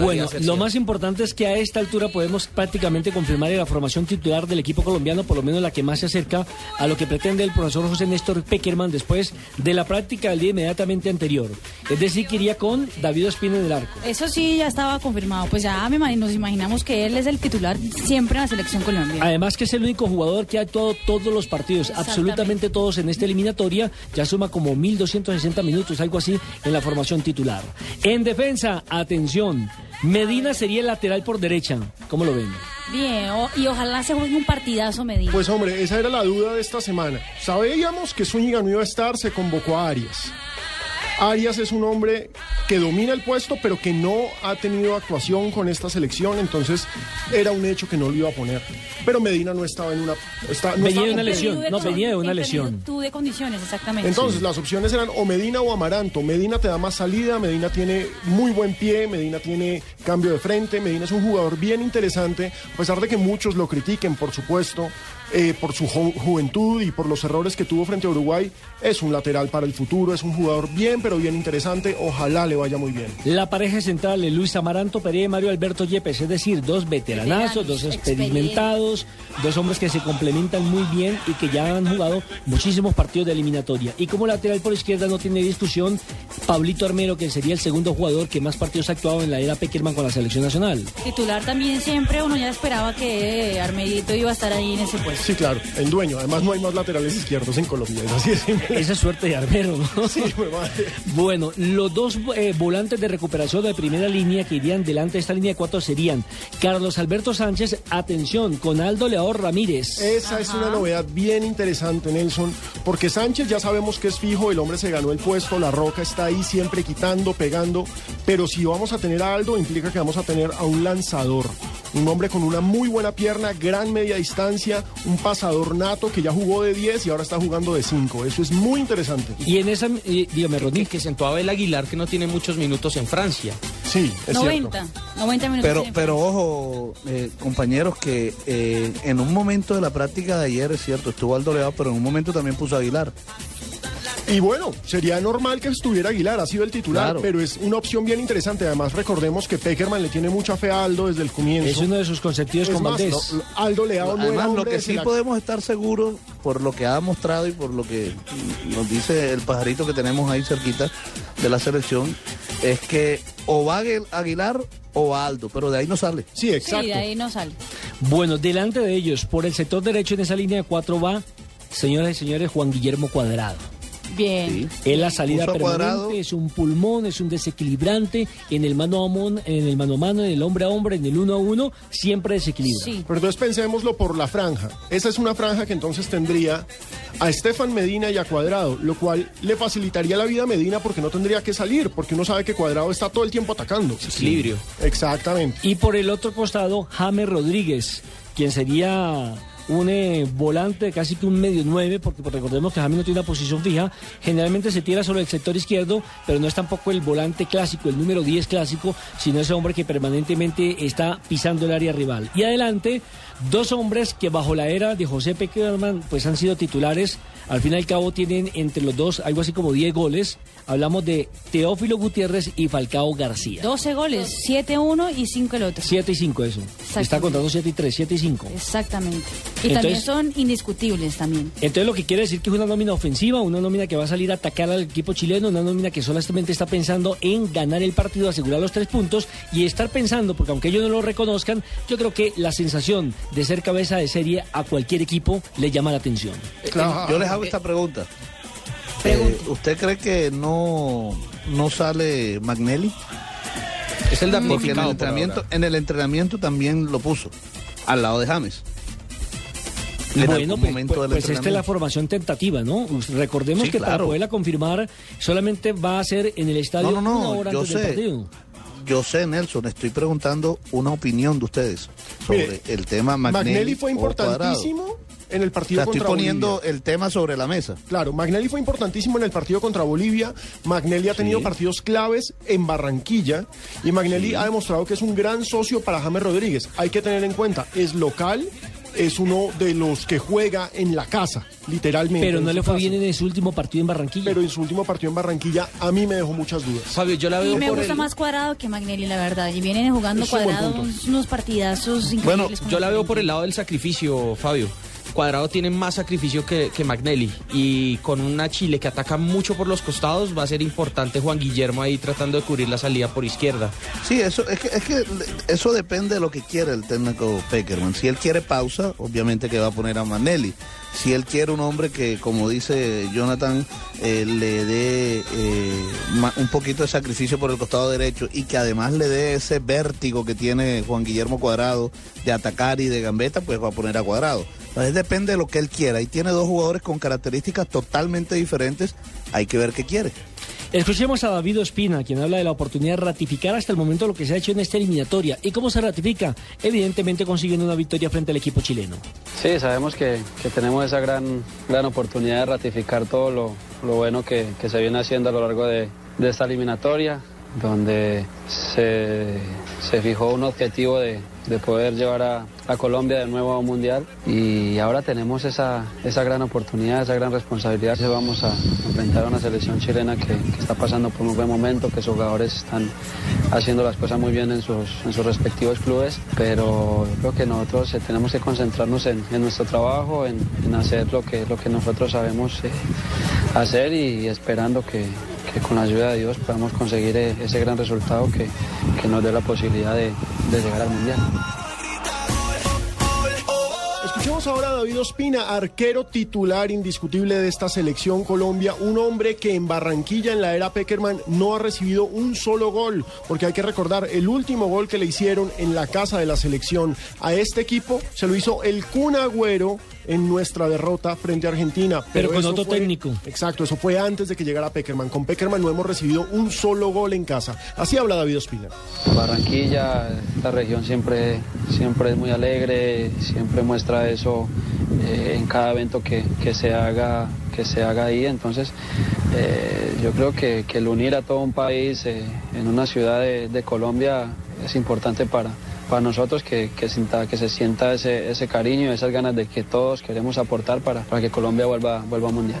Bueno, lo más importante es que a esta altura podemos prácticamente confirmar la formación titular del equipo colombiano, por lo menos la que más se acerca a lo que pretende el profesor José Néstor Peckerman después de la práctica del día inmediatamente anterior. Es decir, que iría con David Ospina en el arco. Eso sí, ya estaba confirmado. Pues ya me imagino- nos imaginamos que él es el titular siempre en la selección colombiana. Además que es el único jugador que ha actuado todos los partidos, absolutamente todos en esta eliminatoria, ya suma como 1.260 minutos, algo así, en la formación titular. En defensa, atención, Medina sería el lateral por derecha, ¿cómo lo ven? Bien, o- y ojalá se juegue un partidazo, Medina. Pues hombre, esa era la duda de esta semana. Sabíamos que Zúñiga no iba a estar, se convocó a Arias. Arias es un hombre que domina el puesto, pero que no ha tenido actuación con esta selección, entonces era un hecho que no lo iba a poner. Pero Medina no estaba en una... está- no Venía de una lesión, no, venía de una en lesión. plenitud de condiciones, exactamente. Entonces, las opciones eran o Medina o Amaranto. Medina te da más salida, Medina tiene muy buen pie, Medina tiene cambio de frente, Medina es un jugador bien interesante, a pesar de que muchos lo critiquen, por supuesto, eh, por su ju- juventud y por los errores que tuvo frente a Uruguay. Es un lateral para el futuro, es un jugador bien, pero bien interesante. Ojalá le vaya muy bien. La pareja central de Luis Amaranto Pereira y Mario Alberto Yepes, es decir, dos veteranazos, dos experimentados, dos hombres que se complementan muy bien y que ya han jugado muchísimos partidos de eliminatoria. Y como lateral por izquierda no tiene discusión, Pablito Armero, que sería el segundo jugador que más partidos ha actuado en la era Peckerman con la selección nacional. Titular también siempre, uno ya esperaba que Armedito iba a estar ahí en ese puesto. Sí, claro, el dueño. Además, no hay más laterales izquierdos en Colombia. Es así de simple. Esa es suerte de Armero, ¿no? Sí, fue madre. Bueno, los dos eh, volantes de recuperación de primera línea que irían delante de esta línea de cuatro serían Carlos Alberto Sánchez, atención, con Aldo León Ramírez. Esa es una novedad bien interesante, Nelson, porque Sánchez ya sabemos que es fijo, el hombre se ganó el puesto, la roca está ahí siempre quitando, pegando, pero si vamos a tener a Aldo, implica que vamos a tener a un lanzador, un hombre con una muy buena pierna, gran media distancia, un pasador nato que ya jugó de 10 y ahora está jugando de 5. Eso es muy interesante. Y en esa, eh, dígame, Rodney. que sentó a Abel Aguilar, que no tiene muchos minutos en Francia. Sí, es 90, cierto. 90 minutos. Pero, pero ojo, eh, compañeros, que eh, en un momento de la práctica de ayer, es cierto, estuvo Aldo Leao, pero en un momento también puso a Aguilar. Y bueno, sería normal que estuviera Aguilar, ha sido el titular, Claro. pero es una opción bien interesante. Además, recordemos que Peckerman le tiene mucha fe a Aldo desde el comienzo. Es uno de sus consentidos Es con más, Valdés. lo- lo- Aldo Leao no Además, lo que sí la- podemos estar seguros, por lo que ha mostrado y por lo que nos dice el pajarito que tenemos ahí cerquita de la selección, es que o va Aguil- Aguilar o va Aldo, pero de ahí no sale. Sí, exacto. Sí, de ahí no sale. Bueno, delante de ellos, por el sector derecho en esa línea de cuatro va, señoras y señores, Juan Guillermo Cuadrado. Bien. Es la salida permanente, Cuadrado. es un pulmón, es un desequilibrante, en el mano a mano, en el mano a mano, en el hombre a hombre, en el uno a uno, siempre desequilibra. Sí. Pero entonces pensémoslo por la franja. Esa es una franja que entonces tendría a Estefan Medina y a Cuadrado, lo cual le facilitaría la vida a Medina porque no tendría que salir, porque uno sabe que Cuadrado está todo el tiempo atacando. Equilibrio. Exactamente. Y por el otro costado, James Rodríguez, quien sería un eh, volante casi que un medio nueve, porque pues, recordemos que James no tiene una posición fija, generalmente se tira sobre el sector izquierdo, pero no es tampoco el volante clásico, el número 10 clásico, sino ese hombre que permanentemente está pisando el área rival. Y adelante, dos hombres que bajo la era de José Peckerman pues han sido titulares, al fin y al cabo tienen entre los dos algo así como 10 goles, hablamos de Teófilo Gutiérrez y Falcao García. 12 goles, 7 uno y 5 el otro. 7 y 5 eso. Está Exactamente. contando 7 y 3, 7 y 5. Exactamente. Y también son indiscutibles también. Entonces lo que quiere decir que es una nómina ofensiva, una nómina que va a salir a atacar al equipo chileno, una nómina que solamente está pensando en ganar el partido, asegurar los tres puntos y estar pensando, porque aunque ellos no lo reconozcan, yo creo que la sensación de ser cabeza de serie a cualquier equipo le llama la atención. Claro. Yo les hago esta pregunta. Eh, ¿Usted cree que no, no sale Magnelli? Es el Porque en el, por entrenamiento, en el entrenamiento también lo puso, al lado de James. En bueno, pues, momento pues- pues esta es la formación tentativa, ¿no? Recordemos Sí, que para claro. poderla confirmar solamente va a ser en el estadio No, no, no, una hora yo antes del sé. partido. yo sé, Nelson, estoy preguntando una opinión de ustedes sobre Mire, el tema Magnelli. Magnelli fue importantísimo en el O partido sea, estoy contra poniendo Bolivia. el tema sobre la mesa. Claro, Magnelli fue importantísimo en el partido contra Bolivia. Magnelli ha tenido Sí. partidos claves en Barranquilla y Magnelli ha demostrado que es un gran socio para James Rodríguez. Hay que tener en cuenta, es local, es uno de los que juega en la casa, literalmente. Pero no le fue casa. bien en su último partido en Barranquilla. Pero en su último partido en Barranquilla a mí me dejó muchas dudas. Fabio, yo la veo Y me por gusta el- más cuadrado que Magnelli, la verdad. Y vienen jugando cuadrado unos, partidazos increíbles. Bueno, Yo la veo por el lado del sacrificio, Fabio. Cuadrado tiene más sacrificio que, que Magnelli y con una Chile que ataca mucho por los costados va a ser importante Juan Guillermo ahí tratando de cubrir la salida por izquierda. Sí, eso es que, es que eso depende de lo que quiere el técnico Peckerman. Si él quiere pausa, obviamente que va a poner a Manelli. Si él quiere un hombre que, como dice Jonathan, eh, le dé eh, un poquito de sacrificio por el costado derecho y que además le dé ese vértigo que tiene Juan Guillermo Cuadrado de atacar y de gambeta, pues va a poner a Cuadrado. Entonces depende de lo que él quiera. Y tiene dos jugadores con características totalmente diferentes. Hay que ver qué quiere. Escuchemos a David Ospina, quien habla de la oportunidad de ratificar hasta el momento lo que se ha hecho en esta eliminatoria. ¿Y cómo se ratifica? Evidentemente consiguiendo una victoria frente al equipo chileno. Sí, sabemos que, que tenemos esa gran, gran oportunidad de ratificar todo lo, lo bueno que, que se viene haciendo a lo largo de, de esta eliminatoria, donde se, se fijó un objetivo de, de poder llevar a, a Colombia de nuevo a un mundial y ahora tenemos esa, esa gran oportunidad, esa gran responsabilidad. Vamos a enfrentar a una selección chilena que, está pasando por un buen momento, que sus jugadores están haciendo las cosas muy bien en sus, en sus respectivos clubes, pero yo creo que nosotros eh, tenemos que concentrarnos en, en nuestro trabajo, en, en hacer lo que, lo que nosotros sabemos eh, hacer y esperando que, que con la ayuda de Dios podamos conseguir eh, ese gran resultado que, nos dé la posibilidad de llegar al Mundial. Escuchemos ahora a David Ospina, arquero titular indiscutible de esta selección Colombia, un hombre que en Barranquilla en la era Peckerman no ha recibido un solo gol, porque hay que recordar el último gol que le hicieron en la casa de la selección a este equipo se lo hizo el Kun Agüero en nuestra derrota frente a Argentina. Pero con otro fue- técnico. Exacto, eso fue antes de que llegara Peckerman. Con Peckerman no hemos recibido un solo gol en casa. Así habla David Ospina. Barranquilla, esta región siempre, siempre es muy alegre, siempre muestra eso eh, en cada evento que, que se haga que se haga ahí. Entonces, eh, yo creo que, que el unir a todo un país eh, en una ciudad de, Colombia es importante para, para nosotros que, que, sienta- que se sienta ese, ese cariño, esas ganas de que todos queremos aportar para, para que Colombia vuelva, vuelva al mundial.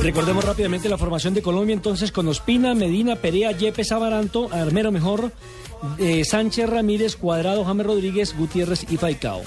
Recordemos rápidamente la formación de Colombia entonces con Ospina, Medina, Perea, Yepes, Amaranto, Armero Mejor, eh, Sánchez Ramírez, Cuadrado, James Rodríguez, Gutiérrez y Falcao.